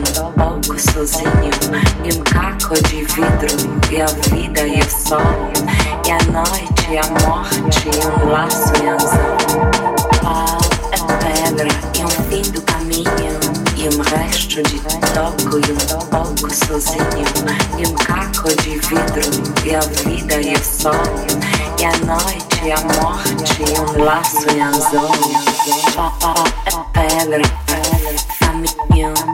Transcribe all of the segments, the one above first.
pouco sozinho. E um caco de vidro, e a vida e o sol. E a noite e a morte, e um laço e anzão. Pau é pedra e um fim do caminho. E um resto de toco e um pouco sozinho. E um caco de vidro, e a vida e o sol. E a noite e a morte, e um laço e anzão. Pau é pedra, caminho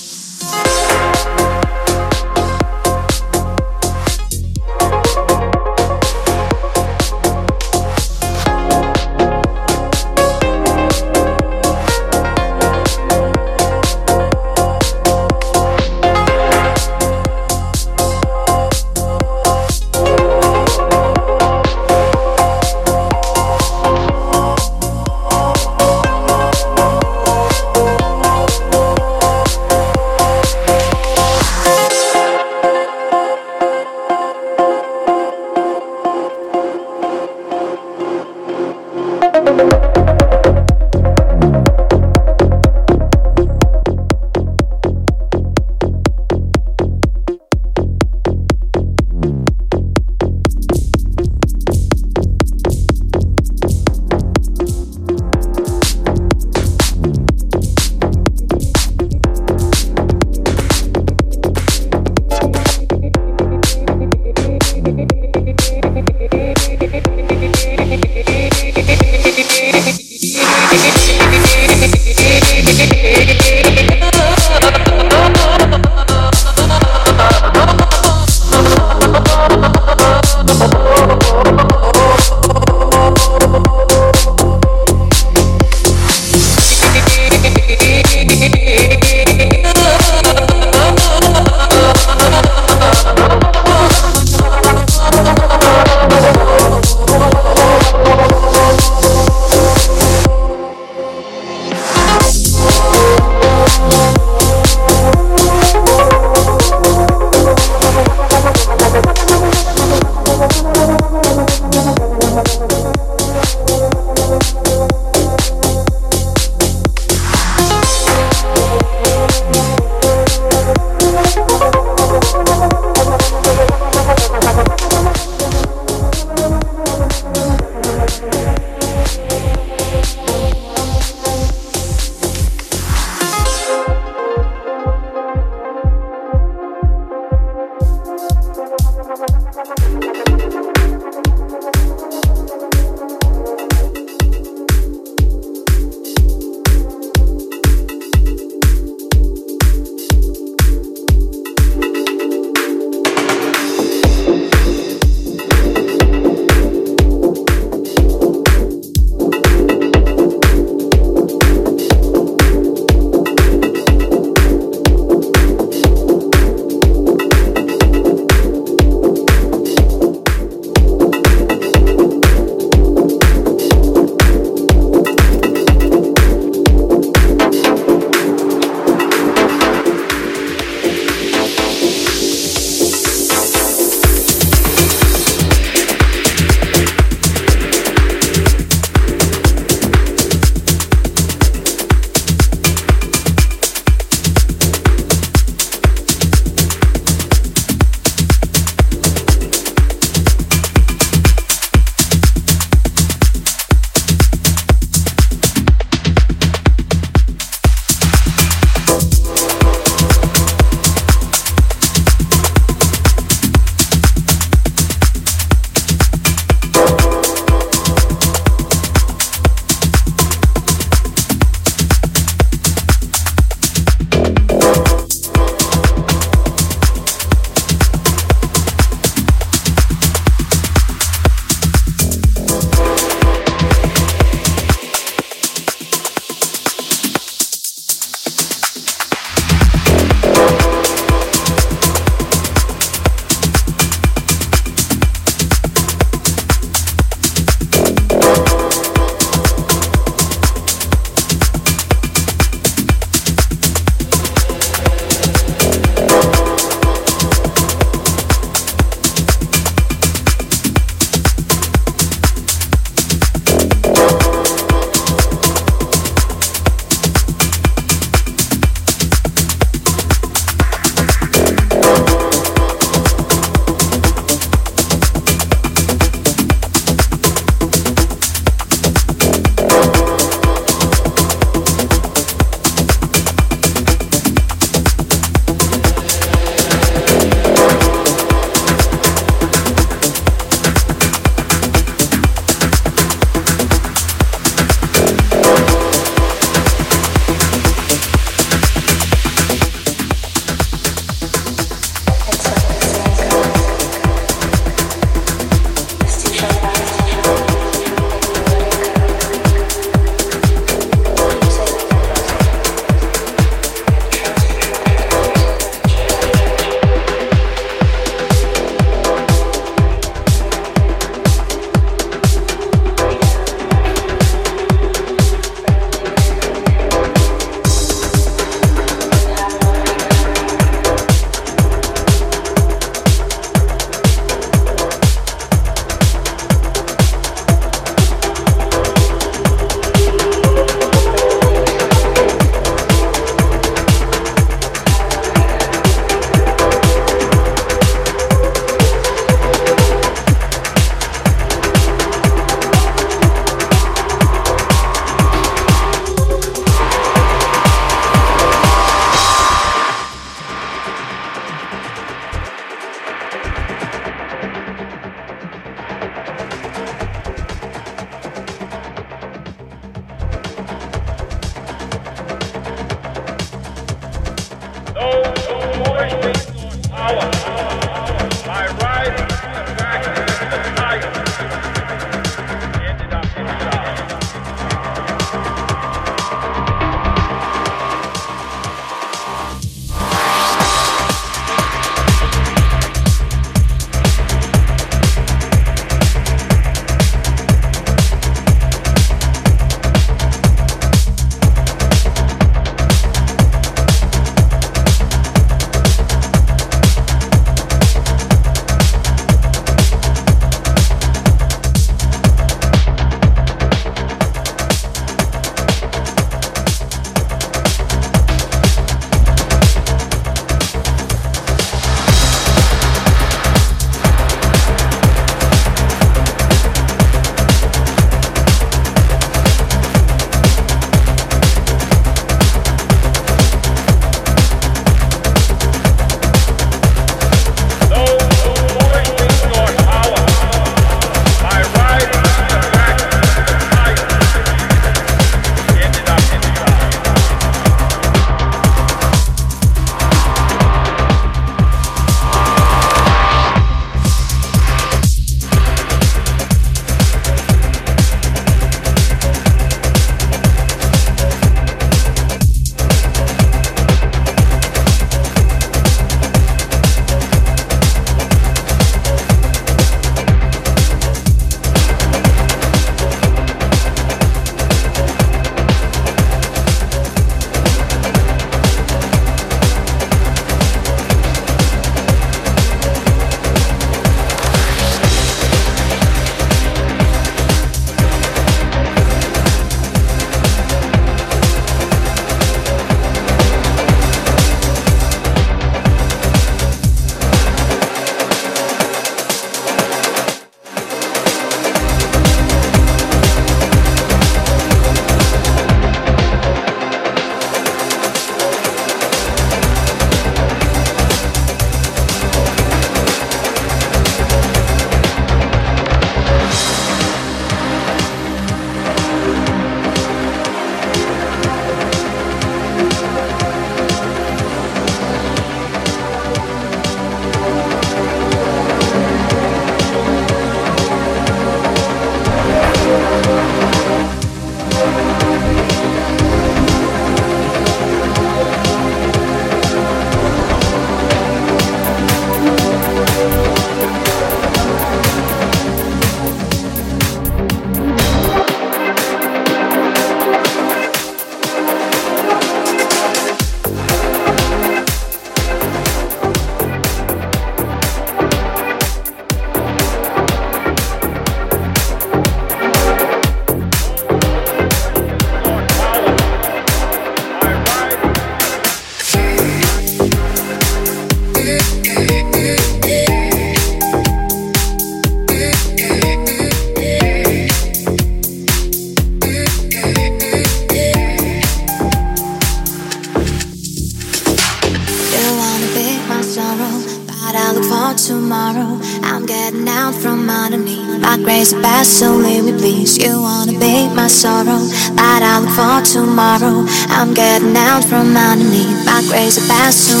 corazón.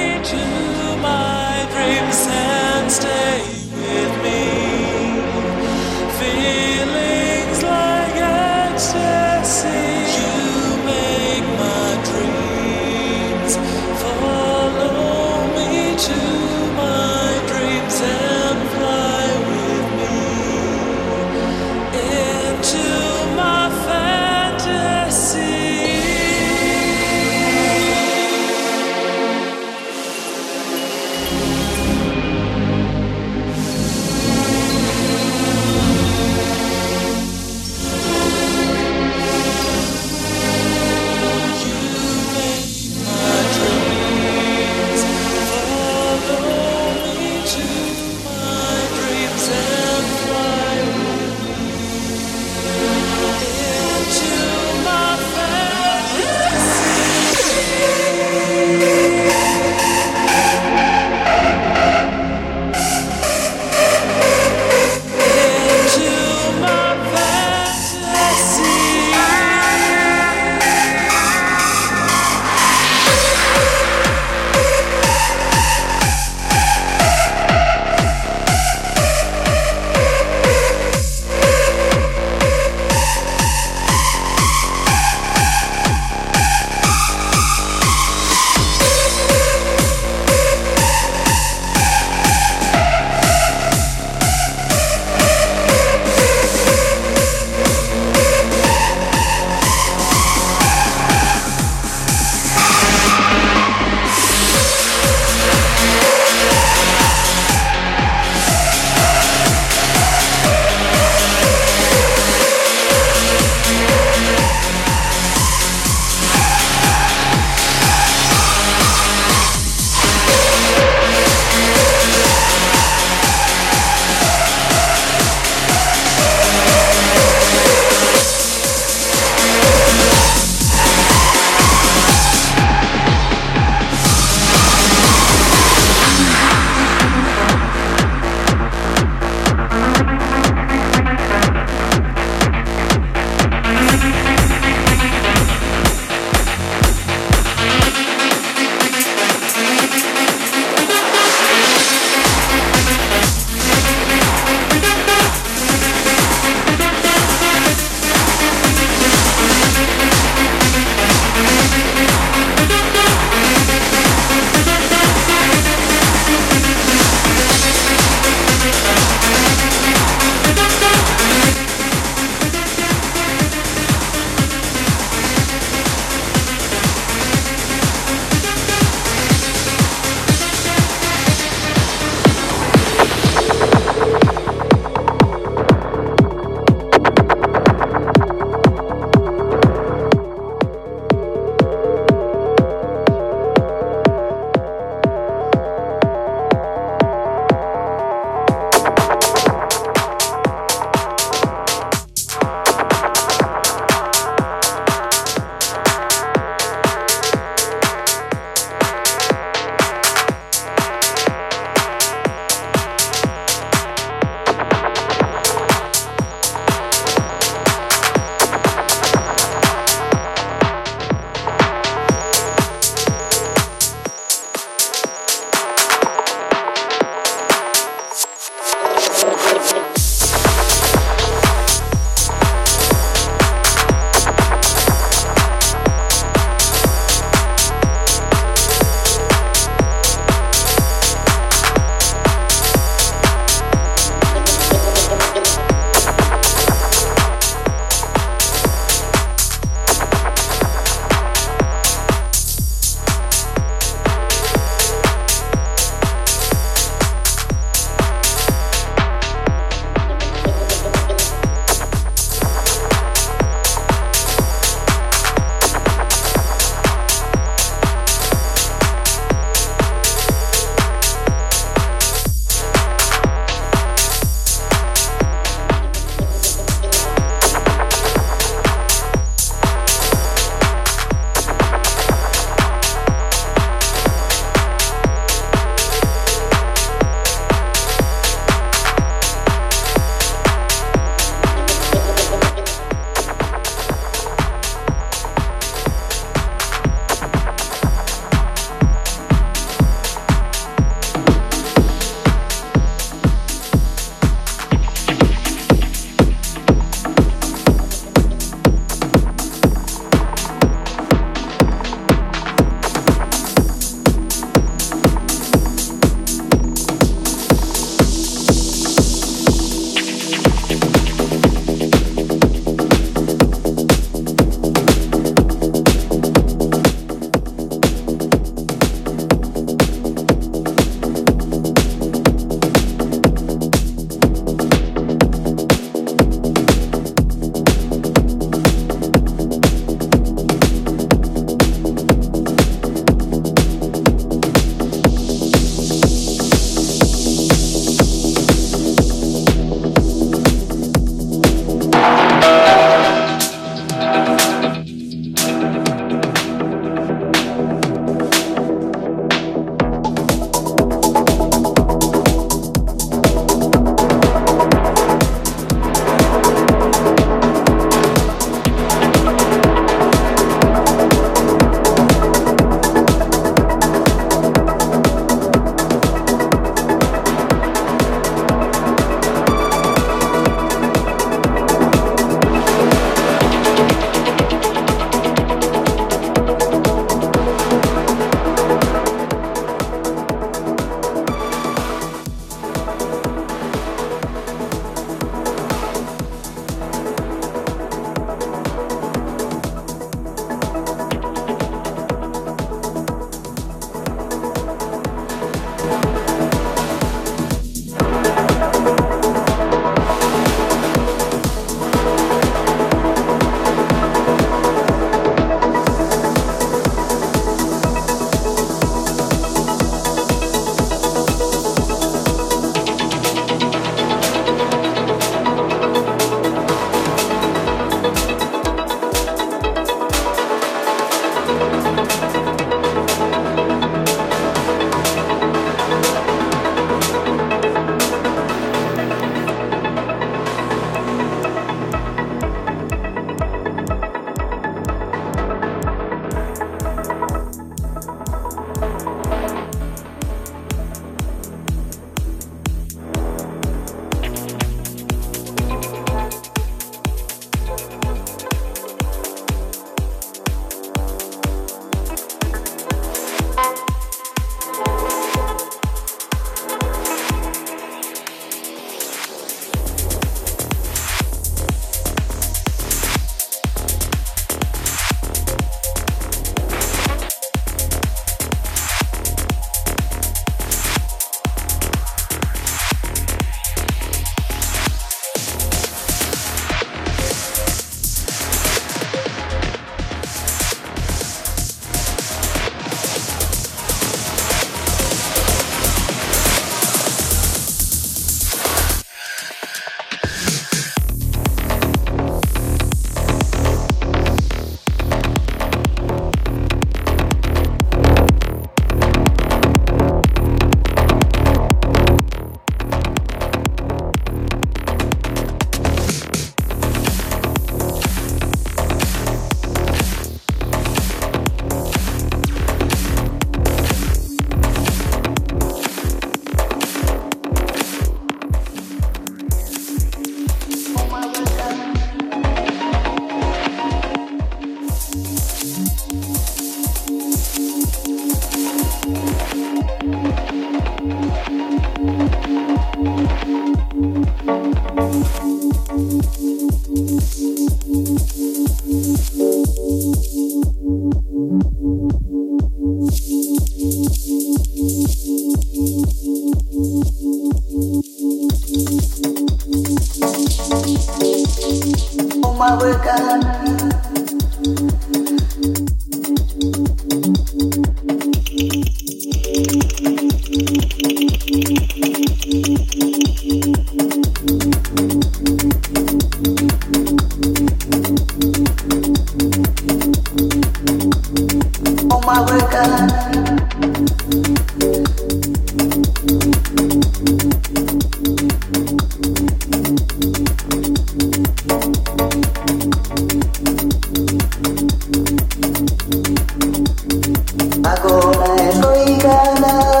ancora egoica